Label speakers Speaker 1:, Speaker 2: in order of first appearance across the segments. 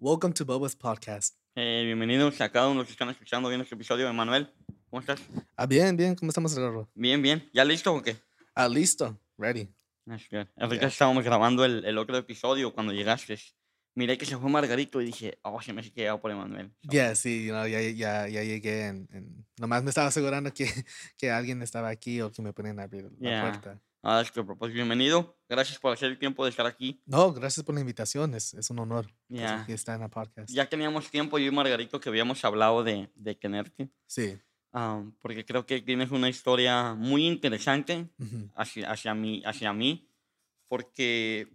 Speaker 1: Welcome to Bubba's podcast.
Speaker 2: Eh, bienvenidos a cada uno de los que están escuchando bien este episodio. Emanuel, ¿cómo estás?
Speaker 1: Ah, bien, bien. ¿Cómo estamos, Rorro?
Speaker 2: Bien, bien. ¿Ya listo o qué?
Speaker 1: Ah, listo. Ready.
Speaker 2: That's good. Ahorita
Speaker 1: Ya.
Speaker 2: estábamos grabando el, el otro episodio cuando llegaste. Miré que se fue Margarito y dije, oh, se me hace que llegado por Emanuel. So,
Speaker 1: Yeah, sí, you know, ya, ya, ya llegué en, en- Nomás me estaba asegurando que, que alguien estaba aquí o que me pueden abrir la
Speaker 2: Yeah.
Speaker 1: puerta.
Speaker 2: Ah, that's good, bro. Pues bienvenido. Gracias por hacer el tiempo de estar aquí.
Speaker 1: No, gracias por la invitación. Es, es un honor.
Speaker 2: Yeah.
Speaker 1: Aquí está en la podcast.
Speaker 2: Ya teníamos tiempo yo y Margarito que habíamos hablado de, de tenerte.
Speaker 1: Sí.
Speaker 2: um, porque creo que tienes una historia muy interesante
Speaker 1: ujú,
Speaker 2: hacia, hacia, mí, hacia mí. Porque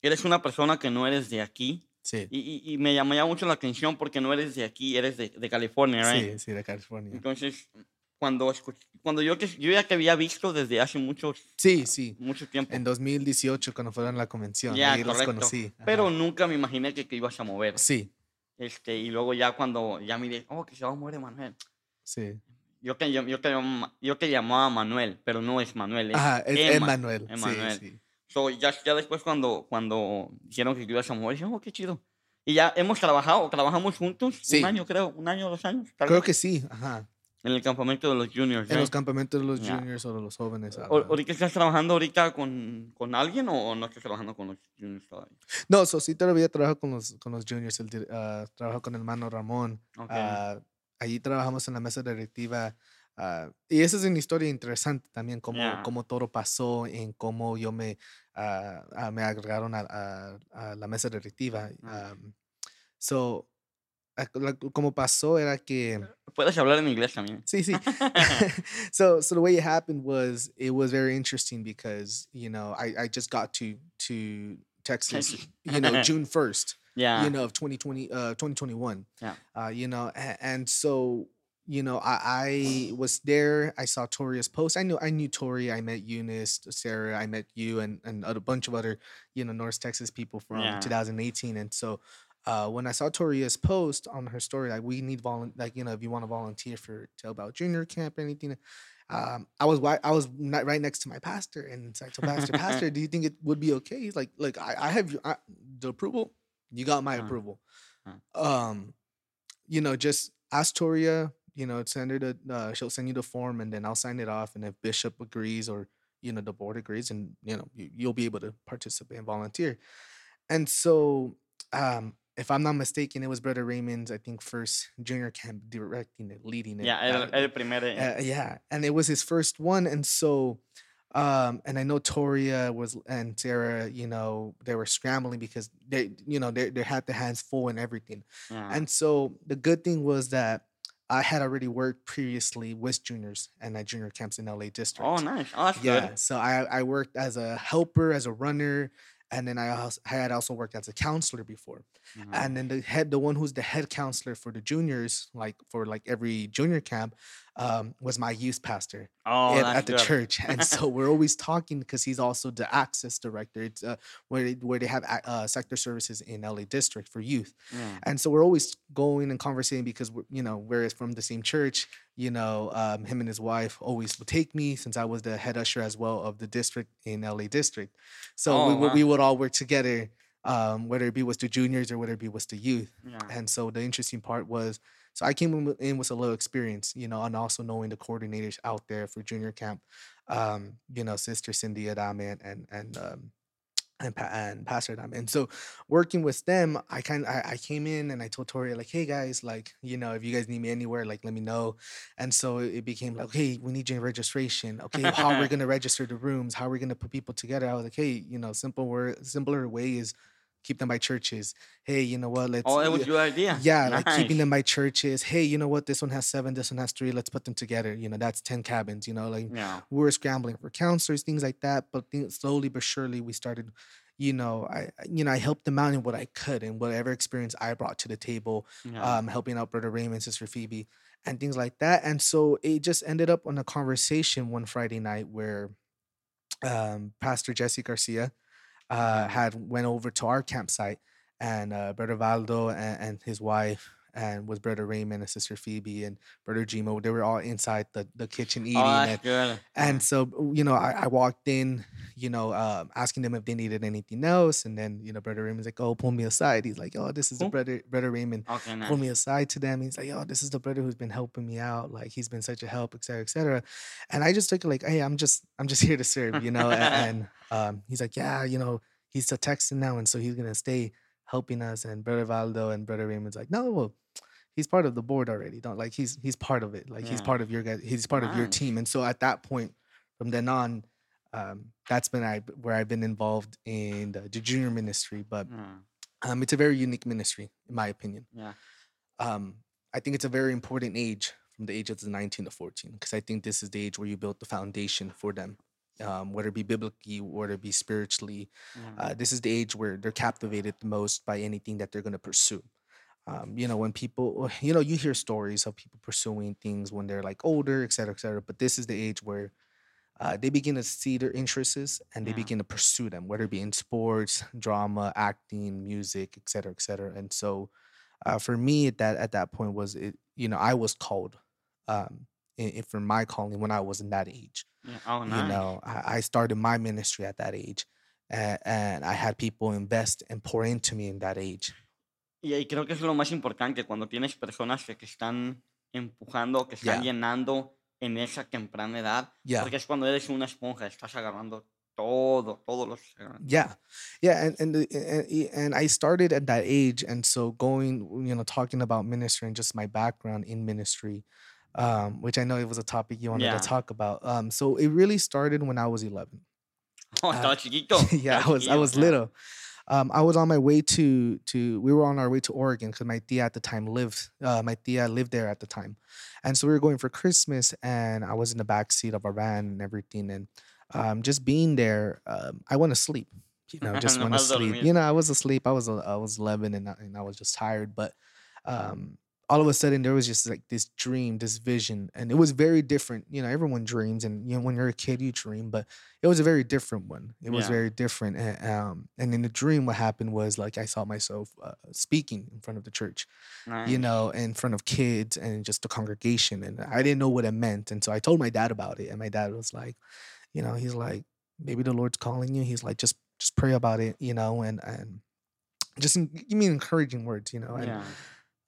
Speaker 2: eres una persona que no eres de aquí.
Speaker 1: Sí.
Speaker 2: Y, y, y me llamó mucho la atención porque no eres de aquí, eres de, de California, right?
Speaker 1: Sí, sí, de California.
Speaker 2: Entonces, cuando, cuando yo, que, yo ya te había visto desde hace mucho,
Speaker 1: Sí, sí.
Speaker 2: mucho tiempo,
Speaker 1: En 2018, cuando fueron a la convención.
Speaker 2: Ya,
Speaker 1: ahí los
Speaker 2: correcto.
Speaker 1: conocí. ajá.
Speaker 2: pero nunca me imaginé que te ibas a mover.
Speaker 1: Sí,
Speaker 2: Este, y luego ya cuando ya miré, oh, que se va a mover Manuel.
Speaker 1: sí.
Speaker 2: Yo te, yo, yo llam- yo te llamaba Manuel, pero no es Manuel, es
Speaker 1: Ajá, es Emmanuel.
Speaker 2: Emmanuel.
Speaker 1: Sí, sí.
Speaker 2: So, ya, ya después cuando, cuando dijeron que te ibas a mover, dije, oh, qué chido. Y ya hemos trabajado, trabajamos juntos
Speaker 1: Sí.
Speaker 2: un año, creo, un año, dos años.
Speaker 1: Creo que sí. Ajá.
Speaker 2: En el campamento de los juniors.
Speaker 1: En los
Speaker 2: right?
Speaker 1: campamentos de los
Speaker 2: Ya.
Speaker 1: juniors o de los jóvenes.
Speaker 2: ¿Ahorita estás trabajando ahorita con, con alguien o, o no estás trabajando con los juniors todavía?
Speaker 1: No, so sí todavía trabajo con los, con los juniors. El, ah, trabajo con el hermano Ramón.
Speaker 2: Ok.
Speaker 1: ah, allí trabajamos en la mesa directiva. ah, y esa es una historia interesante también, cómo,
Speaker 2: Ya.
Speaker 1: cómo todo pasó, en cómo yo me, me agregaron a, a- a la mesa directiva.
Speaker 2: Ah.
Speaker 1: um, so, como pasó era que...
Speaker 2: Puedes hablar en inglés también.
Speaker 1: Sí, sí. so so the way it happened was it was very interesting because you know I I just got to to Texas you know June first
Speaker 2: Ya.
Speaker 1: you know of 2020 uh 2021
Speaker 2: Yeah.
Speaker 1: uh you know and, and so you know I I was there I saw Toria's post I knew I knew Tori I met Eunice Sarah I met you and and a bunch of other you know North Texas people from
Speaker 2: Yeah.
Speaker 1: 2018 and so uh, when I saw Toria's post on her story, like we need volun like you know if you want to volunteer for Tail About Junior Camp or anything, um, I was I was right next to my pastor, and so I told Pastor, Pastor, do you think it would be okay? He's like, like I, I have your, I, the approval, you got my
Speaker 2: Uh,
Speaker 1: approval.
Speaker 2: uh.
Speaker 1: Um, you know, just ask Toria, you know, send her the, uh, she'll send you the form, and then I'll sign it off, and if Bishop agrees or you know the board agrees, and you know you, you'll be able to participate and volunteer. And so, um, if I'm not mistaken, it was Brother Raymond's, I think, first junior camp directing it, leading it.
Speaker 2: Ya, el,
Speaker 1: uh,
Speaker 2: el primer.
Speaker 1: uh, yeah, and it was his first one, and so, um, and I know Toria was and Sarah, you know, they were scrambling because they, you know, they they had their hands full and everything,
Speaker 2: ya.
Speaker 1: and so the good thing was that I had already worked previously with juniors and at junior camps in LA district.
Speaker 2: Oh, nice. Oh, that's
Speaker 1: Yeah,
Speaker 2: good.
Speaker 1: so I I worked as a helper, as a runner, and then I also I had also worked as a counselor before.
Speaker 2: Ujú.
Speaker 1: And then the head, the one who's the head counselor for the juniors, like for like every junior camp, um, was my youth pastor
Speaker 2: Oh,
Speaker 1: at, at the
Speaker 2: good.
Speaker 1: church. And so we're always talking because he's also the access director. It's uh, where they, where they have uh, sector services in LA district for youth.
Speaker 2: Yeah.
Speaker 1: And so we're always going and conversating because we're, you know, we're from the same church. You know, um, him and his wife always would take me since I was the head usher as well of the district in LA district. So we,
Speaker 2: Oh,
Speaker 1: would we
Speaker 2: wow.
Speaker 1: would all work together, um, whether it be with the juniors or whether it be with the youth.
Speaker 2: Yeah.
Speaker 1: And so the interesting part was, so I came in with, a little experience, you know, and also knowing the coordinators out there for junior camp, um, you know, Sister Cindy Adame and and um, and, and Pastor Adame. And so working with them, I kind I, I came in and I told Tori like, hey guys, like you know, if you guys need me anywhere, like let me know. And so it it became like, hey, we need your registration. Okay, how we're gonna register the rooms? How we're gonna put people together? I was like, hey, you know, simple word, simpler way is keep them by churches. Hey, you know what? Let's
Speaker 2: Oh, it was your idea.
Speaker 1: yeah, like keeping them by churches. Hey, you know what? This one has seven, this one has three. Let's put them together. You know, that's 10 cabins, you know, like
Speaker 2: Yeah.
Speaker 1: we were scrambling for counselors, things like that. But slowly but surely, we started, you know, I, I- you know, I helped them out in what I could and whatever experience I brought to the table,
Speaker 2: Yeah.
Speaker 1: um, helping out Brother Raymond, Sister Phoebe, and things like that. And so it just ended up on a conversation one Friday night where um, Pastor Jesse Garcia uh, had went over to our campsite and uh, and, and his wife and with brother Raymond and sister Phoebe and brother Gmo. They were all inside the, the kitchen eating.
Speaker 2: Oh,
Speaker 1: and,
Speaker 2: good.
Speaker 1: and so, you know, I, I walked in, you know, um, asking them if they needed anything else. And then, you know, brother Raymond's like, oh, pull me aside. He's like, oh, this is the brother, brother Raymond.
Speaker 2: Okay,
Speaker 1: Pull me aside to them. He's like, oh, this is the brother who's been helping me out. Like he's been such a help, et cetera, et cetera. And I just took it like, hey, I'm just, I'm just here to serve, you know. a- And, um, he's like, yeah, you know, he's a Texan now, and so he's gonna stay helping us. And brother Valdo and brother Raymond's like, no, well, he's part of the board already. Don't like he's he's part of it. Like he's part of your guys. He's part of your team. And so at that point, from then on, um, that's been I where I've been involved in the, the junior ministry. But
Speaker 2: Yeah.
Speaker 1: um, it's a very unique ministry, in my opinion.
Speaker 2: Yeah.
Speaker 1: Um, I think it's a very important age from the age of the 19 to 14 because I think this is the age where you build the foundation for them. Um, whether it be biblically, whether it be spiritually,
Speaker 2: Yeah.
Speaker 1: uh, this is the age where they're captivated the most by anything that they're going to pursue. Um, you know, when people, you know, you hear stories of people pursuing things when they're like older, et cetera, et cetera. But this is the age where uh, they begin to see their interests and they
Speaker 2: Yeah.
Speaker 1: begin to pursue them, whether it be in sports, drama, acting, music, et cetera, et cetera. And so, uh, for me, at that at that point was it, you know, I was called um, in, in- for my calling when I was in that age
Speaker 2: Yeah. Oh,
Speaker 1: you know I, I started my ministry at that age and, and i had people invest and pour into me in that age
Speaker 2: Y, y creo que eso es lo más importante cuando tienes personas que te están empujando, que están
Speaker 1: Yeah.
Speaker 2: llenando en esa temprana edad,
Speaker 1: yeah
Speaker 2: porque es cuando eres una esponja, estás agarrando todo, todo lo que
Speaker 1: yeah yeah and and, the, and and i started at that age and so going you know talking about ministry and just my background in ministry um, which i know it was a topic you wanted
Speaker 2: Yeah.
Speaker 1: to talk about um, so it really started when i was 11
Speaker 2: Oh,
Speaker 1: Uh, yeah, I was I was little. Um, I was on my way to to we were on our way to Oregon because my tia at the time lived uh, my tia lived there at the time, and so we were going for Christmas, and I was in the back seat of our van and everything, and um, just being there, um, I went to sleep. You know, just went to sleep. You know, I was asleep. I was I was eleven, and I, and I was just tired, but um all of a sudden there was just like this dream this vision and it was very different you know everyone dreams and you know when you're a kid you dream but it was a very different one it was
Speaker 2: Yeah.
Speaker 1: very different and, um and in the dream what happened was like i saw myself uh, speaking in front of the church you know in front of kids and just the congregation and i didn't know what it meant and so i told my dad about it and my dad was like you know he's like maybe the lord's calling you he's like just just pray about it you know and and just give me encouraging words you know and
Speaker 2: Yeah.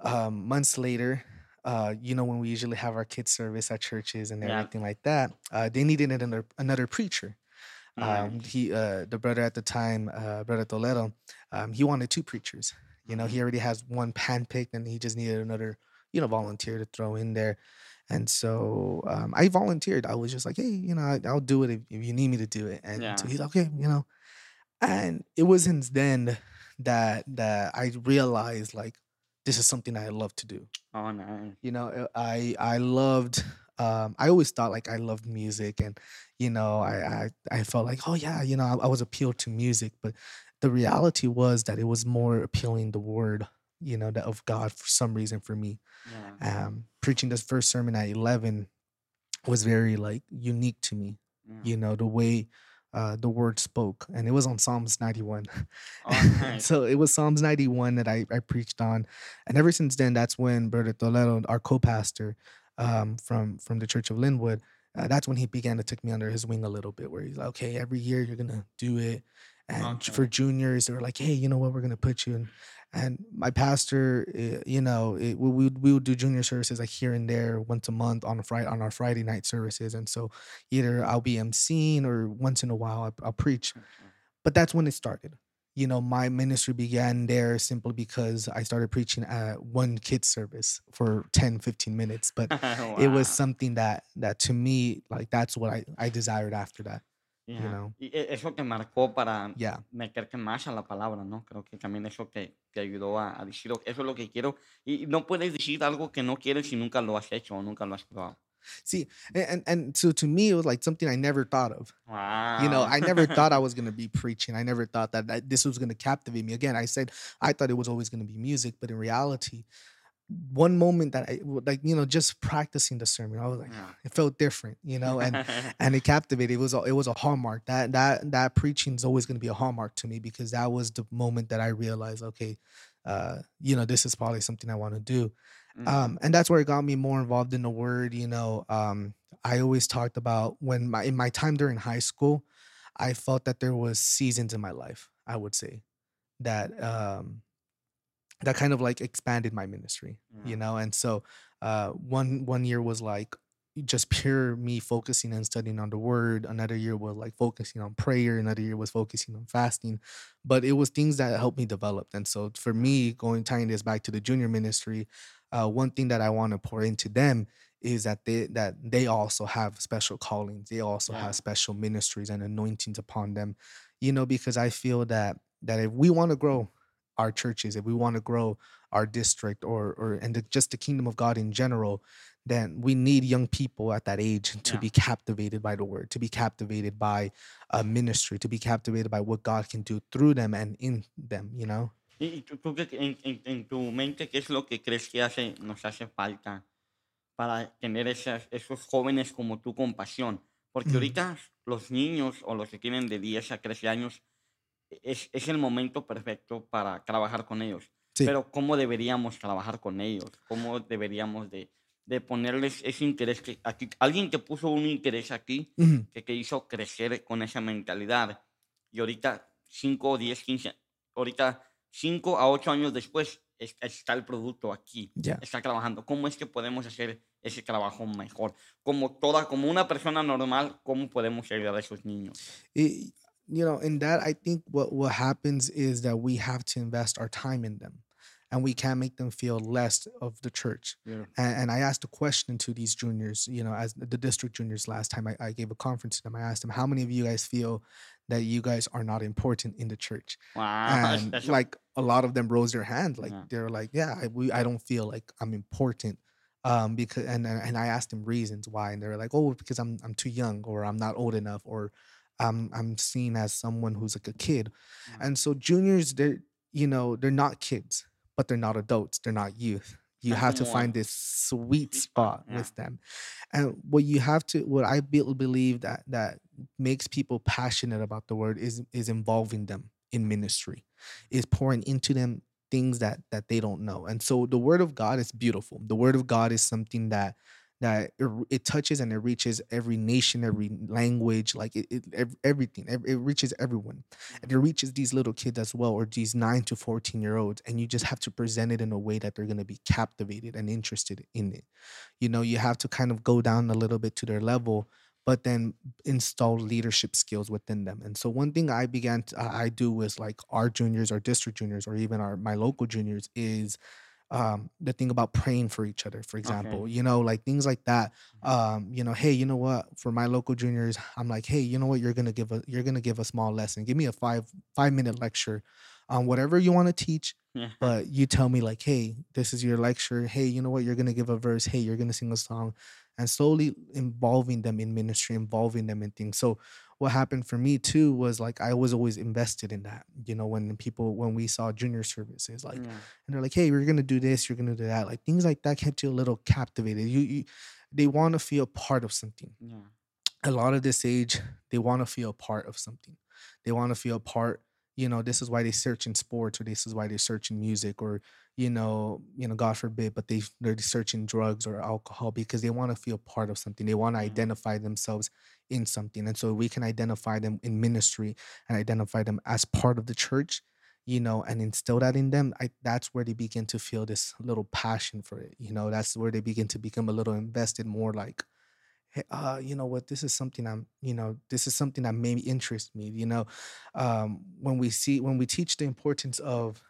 Speaker 1: Um, months later, uh, you know, when we usually have our kids service at churches and
Speaker 2: Yeah.
Speaker 1: everything like that, uh, they needed another another preacher. Um, he, uh, the brother at the time, uh, brother Toledo, um, he wanted two preachers. You know, he already has one handpicked, and he just needed another, you know, volunteer to throw in there. And so um, I volunteered. I was just like, hey, you know, I, I'll do it if, if you need me to do it. And
Speaker 2: Yeah.
Speaker 1: so he's like, okay, you know. And it was since then that that I realized like this is something I love to do.
Speaker 2: Oh, nice.
Speaker 1: You know, I I loved. Um, I always thought like I loved music, and you know, I I, I felt like oh yeah, you know, I, I was appealed to music, but the reality was that it was more appealing the word, you know, that of God for some reason for me.
Speaker 2: Yeah.
Speaker 1: Um, preaching this first sermon at eleven was very like unique to me.
Speaker 2: yeah.
Speaker 1: You know, the way uh, the word spoke, and it was on Psalms ninety one.
Speaker 2: Oh, nice.
Speaker 1: so it was Psalms 91 that I, I preached on. And ever since then, that's when Brother Toledo, our co-pastor um, from, from the Church of Lynwood, uh, that's when he began to take me under his wing a little bit, where he's like, okay, every year you're going to do it. And
Speaker 2: Okay.
Speaker 1: for juniors, they were like, hey, you know what, we're going to put you in. And my pastor, uh, you know, it, we, we would we would do junior services like here and there once a month on a Friday on our Friday night services, and so either I'll be emceeing or once in a while I'll, I'll preach. But that's when it started. You know my ministry began there simply because i started preaching at one kid service for 10 15 minutes. But it was something that that to me like that's what i i desired after that
Speaker 2: Yeah.
Speaker 1: know.
Speaker 2: Y eso te marcó para
Speaker 1: yeah
Speaker 2: meterte más a la palabra, ¿no? Creo que también eso te, te ayudó a, a decir, "Ok, eso es lo que quiero. Y no puedes decir algo que no quieres si nunca lo has hecho o nunca lo has probado.
Speaker 1: see and and so to me it was like something i never thought of
Speaker 2: Wow.
Speaker 1: you know i never thought i was going to be preaching i never thought that, that this was going to captivate me again i said i thought it was always going to be music but in reality one moment that i like you know just practicing the sermon i was like
Speaker 2: Yeah.
Speaker 1: it felt different you know and and it captivated. It was a, it was a hallmark. That that that preaching is always going to be a hallmark to me because that was the moment that I realized, okay, uh, you know, this is probably something I want to do.
Speaker 2: Ujú.
Speaker 1: Um, and that's where it got me more involved in the word. You know, um, I always talked about when my in my time during high school, I felt that there was seasons in my life. I would say that um, that kind of like expanded my ministry. You know, and so uh, one one year was like just pure me focusing and studying on the word. Another year was like focusing on prayer. Another year was focusing on fasting. But it was things that helped me develop. And so for me, going tying this back to the junior ministry, uh, one thing that I want to pour into them is that they that they also have special callings. They also have special ministries and anointings upon them. You know, because I feel that that if we want to grow our churches, if we want to grow our district or or and the, just the kingdom of God in general, then we need young people at that age to
Speaker 2: Ya.
Speaker 1: be captivated by the word, to be captivated by a ministry, to be captivated by what God can do through them and in them, you know?
Speaker 2: ¿Y y tú tú qué en en en tu mente qué es lo que crees que hace nos hace falta para tener esas esos jóvenes como tú con pasión? Porque
Speaker 1: Mm,
Speaker 2: ahorita los niños o los que tienen de 10 a 13 años es es el momento perfecto para trabajar con ellos.
Speaker 1: sí.
Speaker 2: Pero, ¿cómo deberíamos trabajar con ellos? ¿Cómo deberíamos de de ponerles ese interés que aquí alguien que puso un interés aquí,
Speaker 1: Ujú,
Speaker 2: que te hizo crecer con esa mentalidad? Y ahorita 5, 10, 15, ahorita 5 a 8 años después es está el producto aquí,
Speaker 1: yeah.
Speaker 2: está trabajando. ¿Cómo es que podemos hacer ese trabajo mejor? Como toda como una persona normal, ¿cómo podemos ayudar a esos niños?
Speaker 1: It, you know, in that, I think what what happens is that we have to invest our time in them, and we can't make them feel less of the church.
Speaker 2: Claro.
Speaker 1: And, and I asked a question to these juniors, you know, as the district juniors last time I, I gave a conference to them. I asked them, how many of you guys feel that you guys are not important in the church?
Speaker 2: Guau,
Speaker 1: And
Speaker 2: eso
Speaker 1: like a lot of them rose their hand, like
Speaker 2: ajá,
Speaker 1: they're like, yeah, I, we, I don't feel like I'm important. Um, because and and and I asked them reasons why, and they're like, oh, because I'm I'm too young, or I'm not old enough, or I'm I'm seen as someone who's like a kid.
Speaker 2: ajá.
Speaker 1: And so juniors, they're you know they're not kids, but they're not adults, they're not youth. You have to find this sweet
Speaker 2: spot yeah.
Speaker 1: with them, and what you have to, what I be- believe that that makes people passionate about the word is is involving them in ministry, is pouring into them things that that they don't know. And so the word of God is beautiful. The word of God is something that that it, it touches and it reaches every nation, every language, like it, it everything. It reaches everyone and it reaches these little kids as well, or these nine to 14 year olds. And you just have to present it in a way that they're going to be captivated and interested in it. You know, you have to kind of go down a little bit to their level, but then install leadership skills within them. And so one thing I began to, I do with like our juniors, our district juniors, or even our my local juniors is um the thing about praying for each other for example you know like things like that um you know hey you know what? For my local juniors i'm like hey you know what? You're gonna give a you're gonna give a small lesson. Give me a five five minute lecture on whatever you want to teach but you tell me like hey this is your lecture hey you know what you're gonna give a verse hey you're gonna sing a song and slowly involving them in ministry involving them in things so what happened for me too was like i was always invested in that you know when people when we saw junior services like
Speaker 2: Yeah.
Speaker 1: and they're like, "Hey, we're gonna do this, you're gonna do that." Like things like that kept you a little captivated. You, you they want to feel part of something.
Speaker 2: Yeah.
Speaker 1: A lot of this age, they want to feel part of something. They want to feel part. You know, this is why they search in sports, or this is why they search in music, or you know, you know, God forbid, but they they're searching drugs or alcohol because they want to feel part of something. They want to
Speaker 2: Yeah.
Speaker 1: identify themselves in something, and so we can identify them in ministry and identify them as part of the church you know, and instill that in them, I that's where they begin to feel this little passion for it. You know, that's where they begin to become a little invested, more like, hey, uh, you know what, this is something I'm, you know, this is something that may interest me. You know, um, when we see when we teach the importance of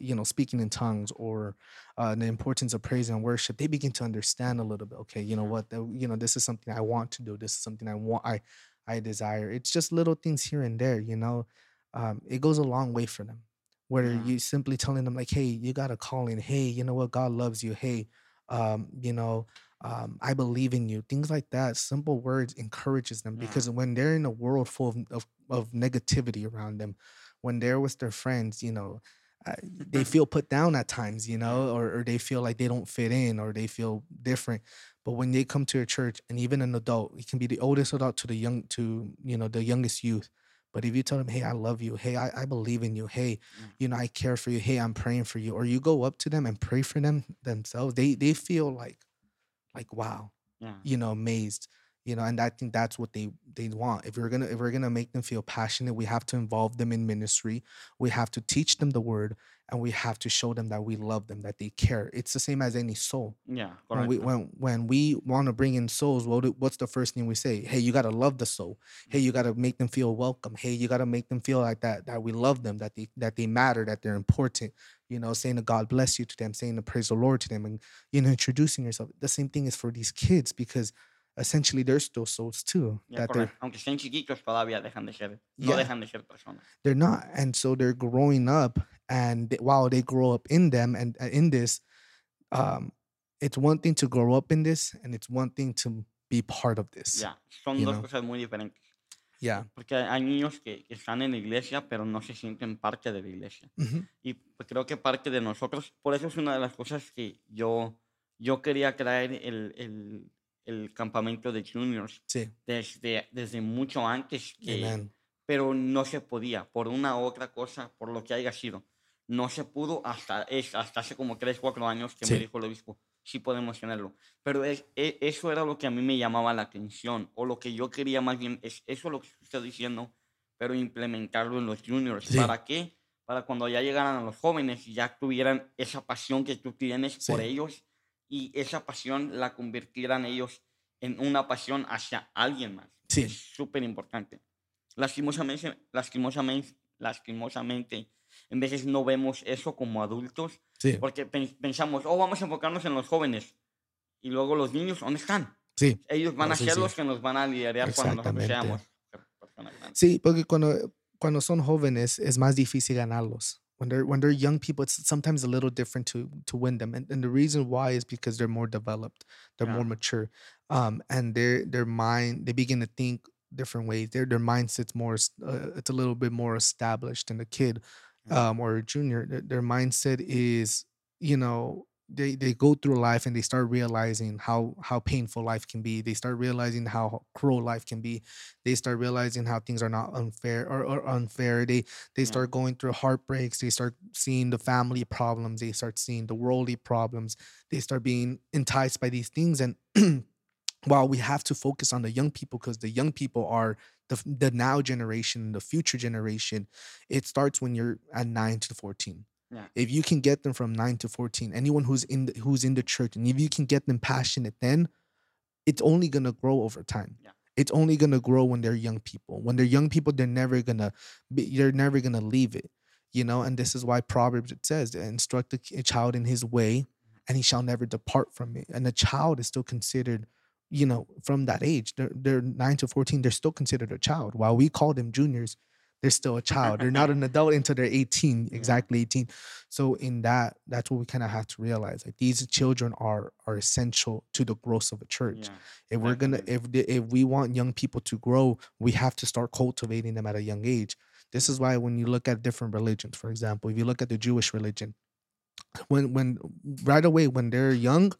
Speaker 1: you know speaking in tongues or uh, the importance of praise and worship they begin to understand a little bit okay you know what the, you know this is something i want to do this is something i want i i desire it's just little things here and there you know um, it goes a long way for them where
Speaker 2: Yeah.
Speaker 1: you simply telling them like hey you got a calling hey you know what god loves you hey um, you know um, i believe in you things like that simple words encourages them because when they're in a world full of, of, of negativity around them when they're with their friends you know uh, they feel put down at times you know or, or they feel like they don't fit in or they feel different but when they come to a church and even an adult it can be the oldest adult to the young to you know the youngest youth But if you tell them, "Hey, I love you. Hey, I, I believe in you. Hey, you know, I care for you. Hey, I'm praying for you," or you go up to them and pray for them themselves, they they feel like like wow,
Speaker 2: Yeah.
Speaker 1: you know, amazed, you know, and I think that's what they they want. If we're gonna if we're gonna make them feel passionate, we have to involve them in ministry. We have to teach them the word, and we have to show them that we love them, that they care. It's the same as any soul.
Speaker 2: Yeah,
Speaker 1: When we when when we want to bring in souls, what do- what's the first thing we say? Hey, you gotta love the soul. Hey, you mm-hmm. gotta make them feel welcome. Hey, you gotta make them feel like that that we love them, that they that they matter, that they're important. You know, saying a God bless you to them, saying to praise the Lord to them, and you know, introducing yourself. The same thing is for these kids because essentially they're still souls too.
Speaker 2: Ya,
Speaker 1: That they're.
Speaker 2: Aunque estén chiquitos, todavía dejan de ser, no
Speaker 1: yeah,
Speaker 2: dejan de ser personas.
Speaker 1: they're not, and so they're growing up, and they, while they grow up in them and uh, in this, um, it's one thing to grow up in this, and it's one thing to be part of this.
Speaker 2: Ya, son dos
Speaker 1: know,
Speaker 2: cosas muy diferentes.
Speaker 1: Yeah.
Speaker 2: Porque hay niños que, que están en la iglesia, pero no se sienten parte de la iglesia.
Speaker 1: Mhm.
Speaker 2: Y pues, creo que parte de nosotros, por eso es una de las cosas que yo, yo quería traer el, el, el campamento de juniors
Speaker 1: Sí,
Speaker 2: desde, desde mucho antes que,
Speaker 1: amen.
Speaker 2: pero no se podía, por una u otra cosa, por lo que haya sido. No se pudo hasta, es, hasta hace como 3, 4 años que me
Speaker 1: Sí,
Speaker 2: dijo el obispo, sí podemos tenerlo. Pero es, e- eso era lo que a mí me llamaba la atención, o lo que yo quería más bien, es eso lo que estoy diciendo, pero implementarlo en los juniors.
Speaker 1: sí,
Speaker 2: ¿Para qué? Para cuando ya llegaran a los jóvenes, ya tuvieran esa pasión que tú tienes por ellos y esa pasión la convirtieran ellos en una pasión hacia alguien más. Es
Speaker 1: sí,
Speaker 2: súper importante. Lastimosamente, lastimosamente, lastimosamente, en veces no vemos eso como adultos
Speaker 1: sí,
Speaker 2: porque pen- pensamos, oh, vamos a enfocarnos en los jóvenes. Y luego los niños, ¿dónde están?
Speaker 1: sí.
Speaker 2: Ellos van
Speaker 1: No,
Speaker 2: a ser
Speaker 1: sí.
Speaker 2: los que nos van a liderar cuando nosotros seamos personas grandes.
Speaker 1: Sí, porque cuando, cuando son jóvenes es más difícil ganarlos. When they're when they're young people, it's sometimes a little different to to win them, and, and the reason why is because they're more developed, they're more mature, um, and their their mind they begin to think different ways. Their their mindset's more uh, it's a little bit more established than a kid um, or a junior. Their, their mindset is you know they they go through life and they start realizing how how painful life can be. They start realizing how cruel life can be. They start realizing how things are not unfair or, or unfair. They they start going through heartbreaks. They start seeing the family problems. They start seeing the worldly problems. They start being enticed by these things. And while we have to focus on the young people because the young people are the, the now generation the future generation it starts when you're at 9 to 14
Speaker 2: ya,
Speaker 1: if you can get them from 9 to 14 anyone who's in the, who's in the church and if you can get them passionate then it's only going to grow over time.
Speaker 2: Ya,
Speaker 1: it's only going to grow when they're young people. When they're young people they're never going to be they're never going to leave it you know? And this is why proverbs it says instruct a child in his way and he shall never depart from it. And a child is still considered you know from that age they're, they're 9 to 14 they're still considered a child. While we call them juniors they're still a child. They're not an adult until they're 18 exactly 18 so in that that's what we kind of have to realize like these children are are essential to the growth of a church.
Speaker 2: Ya,
Speaker 1: if we're gonna if the, if we want young people to grow we have to start cultivating them at a young age. This is why when you look at different religions for example if you look at the jewish religion when when right away when they're young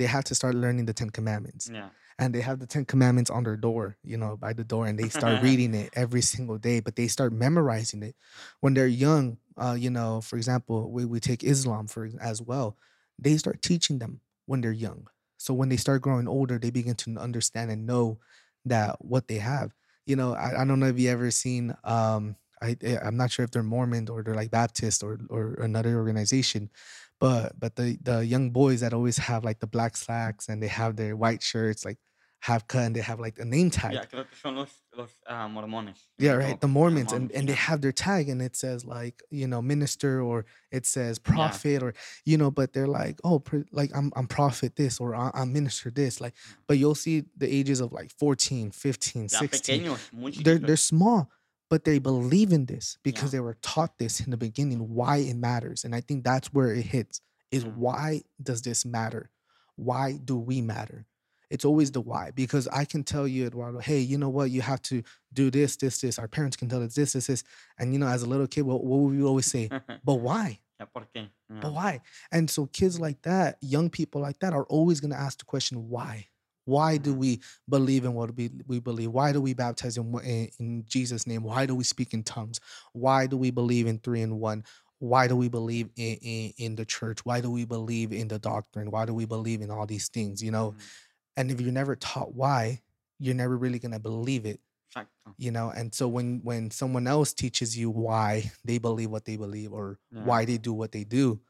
Speaker 1: they have to start learning the ten commandments.
Speaker 2: Ya,
Speaker 1: and they have the ten commandments on their door you know by the door and they start reading it every single day but they start memorizing it. When they're young uh you know for example we, we take islam for as well they start teaching them when they're young. So when they start growing older they begin to understand and know that what they have. You know i, I don't know if you ever seen um I, eh, I'm not sure if they're Mormon or they're like Baptist or or another organization, but but the the young boys that always have like the black slacks and they have their white shirts like half cut and they have like a name tag.
Speaker 2: creo que son los, los ah, mormones,
Speaker 1: Yeah, right. The.
Speaker 2: Ya,
Speaker 1: Mormons and
Speaker 2: mormons,
Speaker 1: and they have their tag and it says like you know minister or it says prophet or you know, but they're like oh like I'm I'm prophet this or I'm minister this like, but you'll see the ages of like 14, 15,
Speaker 2: Ya,
Speaker 1: 16.
Speaker 2: pequeños,
Speaker 1: They're they're small, but they believe in this because
Speaker 2: Ya,
Speaker 1: they were taught this in the beginning why it matters, and I think that's where it hits is
Speaker 2: ya,
Speaker 1: why does this matter? Why do we matter? It's always the why because I can tell you, Eduardo, hey, you know what? You have to do this, this, this. Our parents can tell us this, this, this. And you know, as a little kid, what, what would we always say? But why?
Speaker 2: ¿por?
Speaker 1: But why? And so kids like that, young people like that are always gonna ask the question, why? Why do we believe in what we, we believe? Why do we baptize in, in, in Jesus' name? Why do we speak in tongues? Why do we believe in three and one? Why do we believe in, in, in the church? Why do we believe in the doctrine? Why do we believe in all these things? You know,
Speaker 2: Ujú.
Speaker 1: and if you're never taught why, you're never really gonna believe it you know and so when when someone else teaches you why they believe what they believe or
Speaker 2: Yeah.
Speaker 1: why they do what they do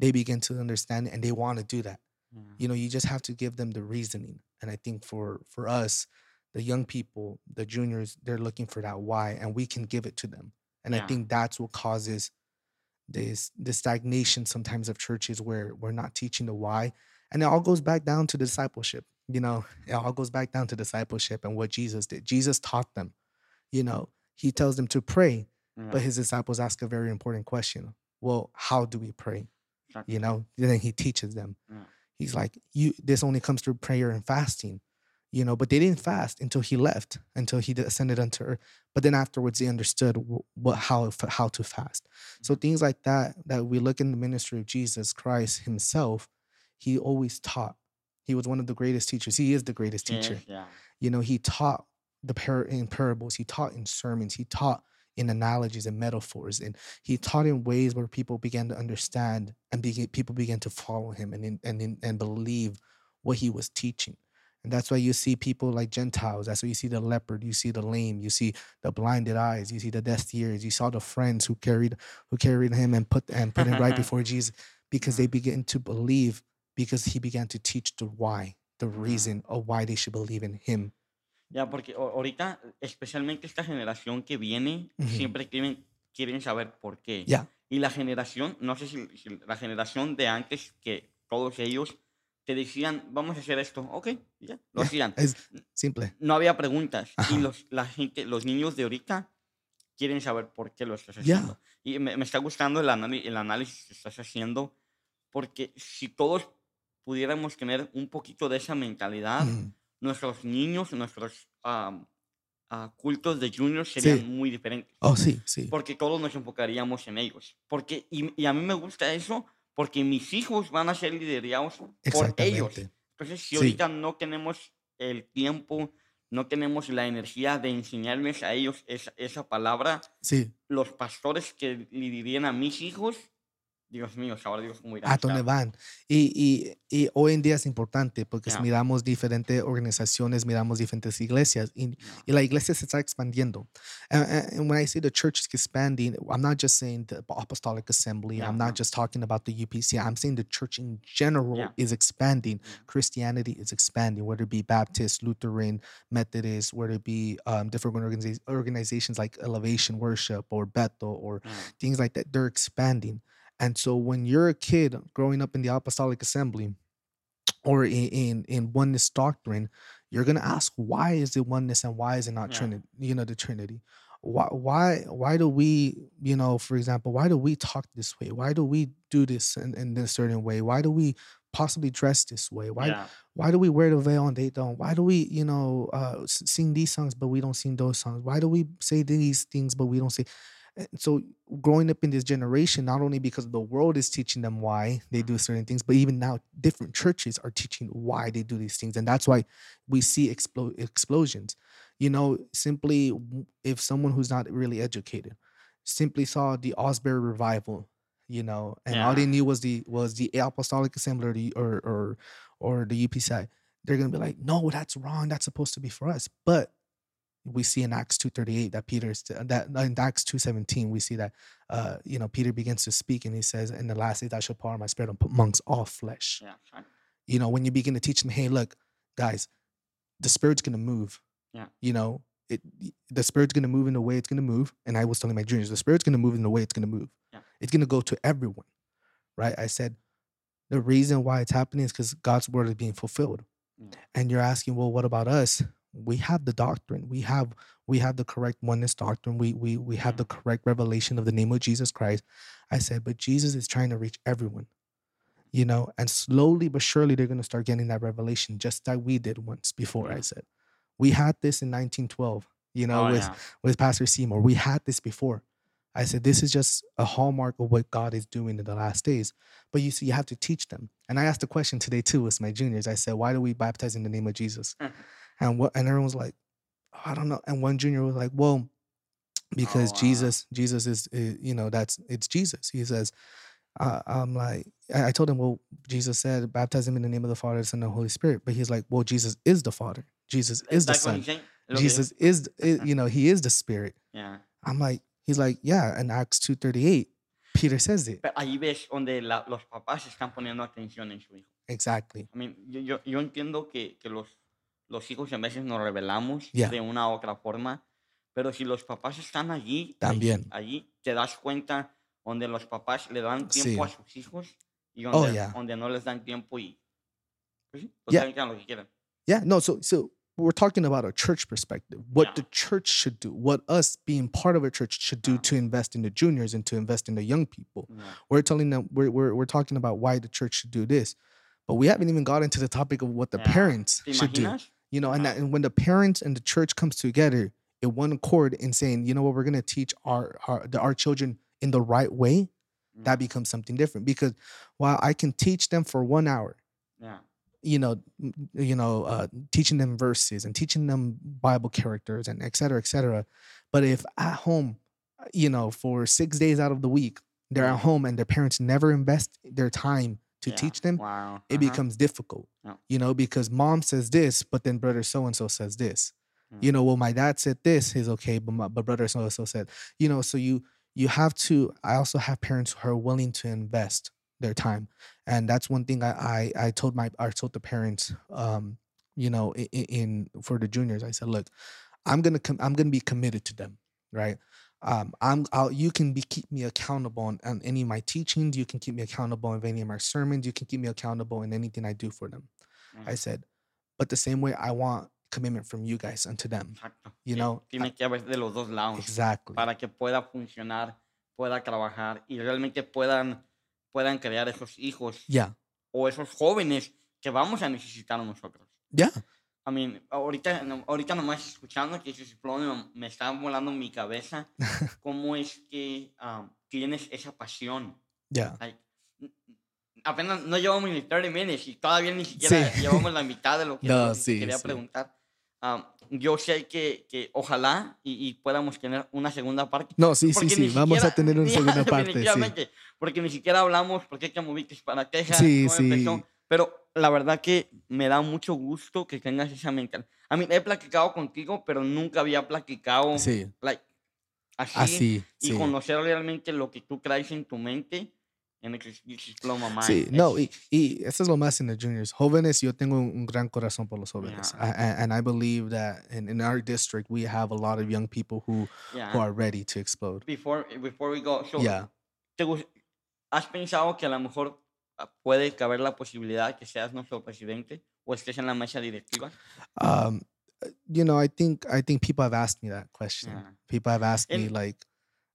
Speaker 1: they begin to understand and they want to do that
Speaker 2: Yeah.
Speaker 1: you know you just have to give them the reasoning and i think for for us the young people the juniors they're looking for that why and we can give it to them. And i think that's what causes this the stagnation sometimes of churches where we're not teaching the why and it all goes back down to discipleship you know? It all goes back down to discipleship and what jesus did. Jesus taught them you know? He tells them to pray
Speaker 2: Yeah.
Speaker 1: but his disciples ask a very important question. Well how do we pray? You know? Then he teaches them.
Speaker 2: Yeah.
Speaker 1: He's like you this only comes through prayer and fasting you know but they didn't fast until he left until he ascended unto earth. But then afterwards they understood what how how to fast. So mm-hmm. things like that that we look in the ministry of jesus christ himself he always taught. He was one of the greatest teachers. He is the greatest teacher.
Speaker 2: yeah.
Speaker 1: you know he taught the par- in parables. He taught in sermons. He taught in analogies and metaphors and he taught in ways where people began to understand and begin, people began to follow him and and and believe what he was teaching. And that's why you see people like gentiles that's why you see the leopard you see the lame you see the blinded eyes you see the deaf ears you saw the friends who carried who carried him and put and put him right before jesus because they began to believe because he began to teach the why the reason of why they should believe in him
Speaker 2: Ya, porque ahorita, especialmente esta generación que viene,
Speaker 1: Ujú.
Speaker 2: siempre quieren, quieren saber por qué.
Speaker 1: Yeah.
Speaker 2: Y la generación, no sé si, si la generación de antes, que todos ellos te decían, vamos a hacer esto, ok, ya, lo hacían.
Speaker 1: Es simple.
Speaker 2: No había preguntas.
Speaker 1: Ajá.
Speaker 2: Y los, la gente, los niños de ahorita quieren saber por qué lo estás haciendo. Y me, me está gustando el, el análisis que estás haciendo, porque si todos pudiéramos tener un poquito de esa mentalidad,
Speaker 1: Mhm.
Speaker 2: Nuestros niños, nuestros am, ah, cultos de juniors serían
Speaker 1: Sí.
Speaker 2: muy diferentes.
Speaker 1: Oh, sí, sí.
Speaker 2: Porque todos nos enfocaríamos en ellos. Porque, y, y a mí me gusta eso porque mis hijos van a ser liderados por ellos. Entonces, si
Speaker 1: Sí.
Speaker 2: ahorita no tenemos el tiempo, no tenemos la energía de enseñarles a ellos esa, esa palabra,
Speaker 1: Sí.
Speaker 2: los pastores que le dirían a mis hijos, Dios mío, Dios cómo irán a
Speaker 1: ¿A dónde van? Y, y, y hoy en día es importante porque
Speaker 2: Ya.
Speaker 1: miramos diferentes organizaciones, miramos diferentes iglesias y, y la iglesia se está expandiendo. And, and- and when I say the church is expanding, I'm not just saying the Apostolic Assembly,
Speaker 2: Yeah,
Speaker 1: I'm not just talking about the UPC, I'm saying the church in general
Speaker 2: Yeah.
Speaker 1: is expanding. Christianity is expanding, whether it be Baptist, Lutheran, Methodist, whether it be um, different organiza- organizations like Elevation Worship or Bethel or things like that they're expanding and so when you're a kid growing up in the apostolic assembly or in in, in oneness doctrine you're going to ask why is it oneness and why is it not
Speaker 2: Yeah.
Speaker 1: trinity you know the trinity? Why why why do we you know for example why do we talk this way? Why do we do this in, in this certain way? Why do we possibly dress this way? Why
Speaker 2: Ya.
Speaker 1: why do we wear the veil and they don't? Why do we you know uh sing these songs but we don't sing those songs? Why do we say these things but we don't say and so growing up in this generation not only because the world is teaching them why they do mm-hmm. certain things but even now different churches are teaching why they do these things and that's why we see explo- explosions. You know simply if someone who's not really educated simply saw the Asbury revival you know and all they knew was the was the apostolic assembly or the or or, or the upci they're gonna be like no that's wrong that's supposed to be for us. But we see in Acts 2:38 that Peter's that in Acts 2:17 we see that uh you know Peter begins to speak and he says in the last days I shall pour out my spirit on amongst all flesh.
Speaker 2: Ya. Exacto.
Speaker 1: You know when you begin to teach them hey look guys the spirit's going to move.
Speaker 2: Yeah.
Speaker 1: You know it the spirit's going to move in the way it's going to move and I was telling my juniors the spirit's going to move in the way it's going to move.
Speaker 2: Yeah.
Speaker 1: It's going to go to everyone. Right? I said the reason why it's happening is cuz God's word is being fulfilled.
Speaker 2: Yeah.
Speaker 1: And you're asking well what about us? We have the doctrine we have we have the correct oneness doctrine we we we have the mm-hmm. correct revelation of the name of jesus christ i said but jesus is trying to reach everyone you know and slowly but surely they're going to start getting that revelation just like we did once before i said we had this in 1912 you know
Speaker 2: Oh,
Speaker 1: with
Speaker 2: yeah.
Speaker 1: with pastor seymour we had this before I said, this is just a hallmark of what God is doing in the last days. But you see, you have to teach them. And I asked a question today too with my juniors. I said, why do we baptize in the name of Jesus?
Speaker 2: Mm-hmm.
Speaker 1: And what and everyone was like, "Oh, I don't know. And one junior was like, well, because
Speaker 2: wow.
Speaker 1: Jesus, Jesus is, is, you know, that's it's Jesus. He says, uh, I'm like, I, I told him, well, Jesus said, baptize him in the name of the Father, the Son, and the Holy Spirit. But he's like, well, Jesus is the Father. Jesus is the Son. Jesus is, is, you know, he is the Spirit.
Speaker 2: Yeah.
Speaker 1: I'm like, he's like, yeah. In Acts two thirty eight, Peter says it
Speaker 2: Pero ahí ves donde la- los papás están poniendo atención en su hijo.
Speaker 1: exactly.
Speaker 2: I mean, yo, yo, yo entiendo que, que los, los hijos a veces nos revelamos
Speaker 1: Yeah.
Speaker 2: de una u otra forma, pero si los papás están allí,
Speaker 1: También.
Speaker 2: allí, te das cuenta donde los papás le dan tiempo a sus hijos y
Speaker 1: Oh, yeah.
Speaker 2: donde no les dan tiempo y pues sí,
Speaker 1: Yeah.
Speaker 2: totalmente lo que quieran.
Speaker 1: Yeah, no, so so we're talking about a church perspective. What
Speaker 2: Yeah.
Speaker 1: the church should do, what us being part of a church should do
Speaker 2: Yeah.
Speaker 1: to invest in the juniors and to invest in the young people.
Speaker 2: Yeah.
Speaker 1: We're telling them we're we're, we're talking about why the church should do this. But we haven't even got into the topic of what the
Speaker 2: Yeah.
Speaker 1: parents
Speaker 2: ¿Te
Speaker 1: should do. You know, and, that, and when the parents and the church comes together in one accord in saying, you know what, we're gonna teach our our, the, our children in the right way, that becomes something different. Because while I can teach them for one hour,
Speaker 2: Yeah.
Speaker 1: you know, you know, uh, teaching them verses and teaching them Bible characters and et cetera, et cetera. But if at home, you know, for six days out of the week, they're at home and their parents never invest their time to
Speaker 2: Yeah.
Speaker 1: teach them,
Speaker 2: Wow.
Speaker 1: it
Speaker 2: Ajá.
Speaker 1: becomes difficult.
Speaker 2: Yeah.
Speaker 1: You know, because mom says this, but then brother so and so says this.
Speaker 2: Yeah.
Speaker 1: You know, well, my dad said this is okay, but my but brother so and so said, you know, so you you have to. I also have parents who are willing to invest their time, and that's one thing I I, I told my I told the parents, um, you know, in, in for the juniors, I said, look, I'm gonna com- I'm gonna be committed to them, right? Um, I'm I'll you can be keep me accountable on, on any of my teachings. You can keep me accountable in any of my sermons. You can keep me accountable in anything I do for them. I said, but the same way I want commitment from you guys unto them.
Speaker 2: Exacto.
Speaker 1: You
Speaker 2: Sí,
Speaker 1: know,
Speaker 2: tiene que haber de los dos lados.
Speaker 1: exactly.
Speaker 2: para que pueda funcionar, pueda trabajar y realmente puedan, puedan crear esos hijos
Speaker 1: Yeah.
Speaker 2: o esos jóvenes que vamos a necesitar nosotros.
Speaker 1: Yeah.
Speaker 2: I mean, ahorita, ahorita nomás escuchando que ese me, me está volando en mi cabeza cómo es que ah, tienes esa pasión.
Speaker 1: Yeah.
Speaker 2: Like, apenas no llevamos ni 30 minutes y todavía ni siquiera
Speaker 1: Sí.
Speaker 2: llevamos la mitad de lo que,
Speaker 1: No, sí,
Speaker 2: quería
Speaker 1: sí.
Speaker 2: preguntar. Ah, yo sé que, que ojalá y, y podamos tener una segunda parte.
Speaker 1: No, sí, sí, sí. Vamos a tener una
Speaker 2: ya,
Speaker 1: segunda parte. Sí.
Speaker 2: Porque ni siquiera hablamos por qué moviste para Texas,
Speaker 1: Sí,
Speaker 2: cómo empezó. Pero la verdad que me da mucho gusto que tengas esa mentalidad. A mí he platicado contigo, pero nunca había platicado
Speaker 1: Sí.
Speaker 2: like, así,
Speaker 1: Así.
Speaker 2: y
Speaker 1: Sí.
Speaker 2: conocer realmente lo que tú traes en tu mente en el Diploma Mind.
Speaker 1: Sí, no, y, y eso es lo más en the juniors. Jóvenes, yo tengo un, gran corazón por los jóvenes.
Speaker 2: Yeah.
Speaker 1: I- and I believe that in, in our district, we have a lot of young people who,
Speaker 2: yeah.
Speaker 1: who are ready to explode.
Speaker 2: Before, before we go, so,
Speaker 1: Yeah.
Speaker 2: ¿te ¿has pensado que a lo mejor puede caber la posibilidad que seas nuestro presidente o estés en la mesa directiva?
Speaker 1: Um, you know, I think I think people have asked me that question.
Speaker 2: Yeah.
Speaker 1: People have asked me
Speaker 2: And-
Speaker 1: like,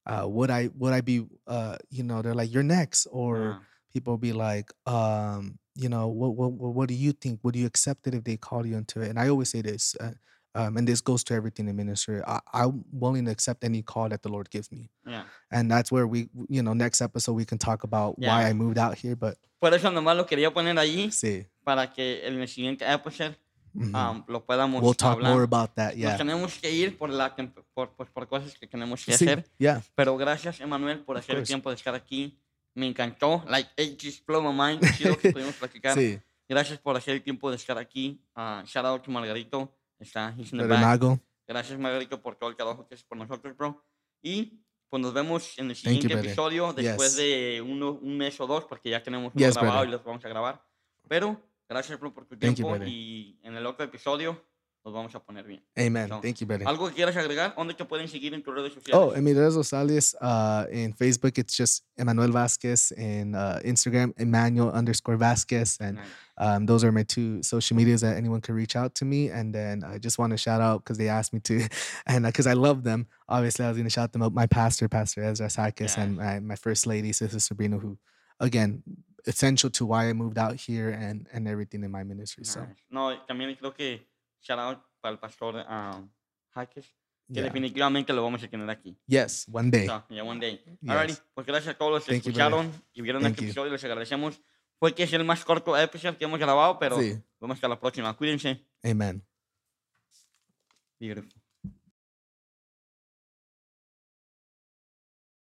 Speaker 1: uh, would I would I be uh, you know, they're like, you're next, or
Speaker 2: Yeah.
Speaker 1: people be like, um, you know, what, what what what do you think? Would you accept it if they call you into it? And I always say this, uh, um, and this goes to everything in ministry. I, I'm willing to accept any call that the Lord gives me,
Speaker 2: Yeah.
Speaker 1: and that's where we, you know, next episode we can talk about why I moved out here. But
Speaker 2: Por eso nomás lo quería poner ahí
Speaker 1: see,
Speaker 2: para que en el siguiente episodio
Speaker 1: mhm.
Speaker 2: um, lo podamos
Speaker 1: we'll talk
Speaker 2: hablar.
Speaker 1: more about that.
Speaker 2: Nos
Speaker 1: Yeah,
Speaker 2: tenemos que ir por, la, por, pues, por cosas que tenemos que
Speaker 1: See,
Speaker 2: hacer.
Speaker 1: yeah,
Speaker 2: Pero gracias, Emanuel, por
Speaker 1: Of
Speaker 2: hacer el tiempo de estar aquí. Me encantó. Like, it just blew my mind. Chido que pudimos platicar.
Speaker 1: see,
Speaker 2: Gracias por hacer el tiempo de estar aquí. Uh, shout out to Margarito. Está he's in the back.
Speaker 1: Nago.
Speaker 2: Gracias, Margarito, por todo el trabajo que haces por nosotros, bro. Y pues nos vemos en el
Speaker 1: Thank you,
Speaker 2: siguiente
Speaker 1: brother.
Speaker 2: episodio después
Speaker 1: Yes.
Speaker 2: de uno, un mes o dos, porque ya tenemos uno
Speaker 1: Yes,
Speaker 2: grabado
Speaker 1: brother.
Speaker 2: y los vamos a grabar. Pero gracias, bro, por tu
Speaker 1: Thank you,
Speaker 2: tiempo.
Speaker 1: brother.
Speaker 2: y en el otro episodio nos vamos a poner bien.
Speaker 1: Amen.
Speaker 2: So,
Speaker 1: Thank you, brother.
Speaker 2: ¿Algo que quieras agregar? ¿Dónde te pueden seguir en tus redes sociales?
Speaker 1: Oh, Emilio Rosales. Uh, in Facebook, it's just Emmanuel Vasquez. In uh, Instagram, Emmanuel underscore Vasquez. And
Speaker 2: Nice.
Speaker 1: um, those are my two social medias that anyone can reach out to me. And then I just want to shout out because they asked me to, and because I love them. Obviously, I was going to shout them out. My pastor, Pastor Ezra Sakis, and my, my first lady, Sister Sabrina, who, again, essential to why I moved out here and and everything in my ministry. So
Speaker 2: No, también creo que shout out para el pastor um, Jaques. que
Speaker 1: Yeah.
Speaker 2: definitivamente lo vamos a tener aquí.
Speaker 1: Yes, one day.
Speaker 2: So, yeah, one day. Alrighty,
Speaker 1: Yes.
Speaker 2: pues gracias a todos los que
Speaker 1: Thank
Speaker 2: escucharon y vieron
Speaker 1: Thank
Speaker 2: este
Speaker 1: you.
Speaker 2: episodio, les agradecemos. Fue que es el más corto episodio que hemos grabado, pero
Speaker 1: Sí.
Speaker 2: vamos hasta la próxima. Cuídense.
Speaker 1: Amen.
Speaker 2: Beautiful.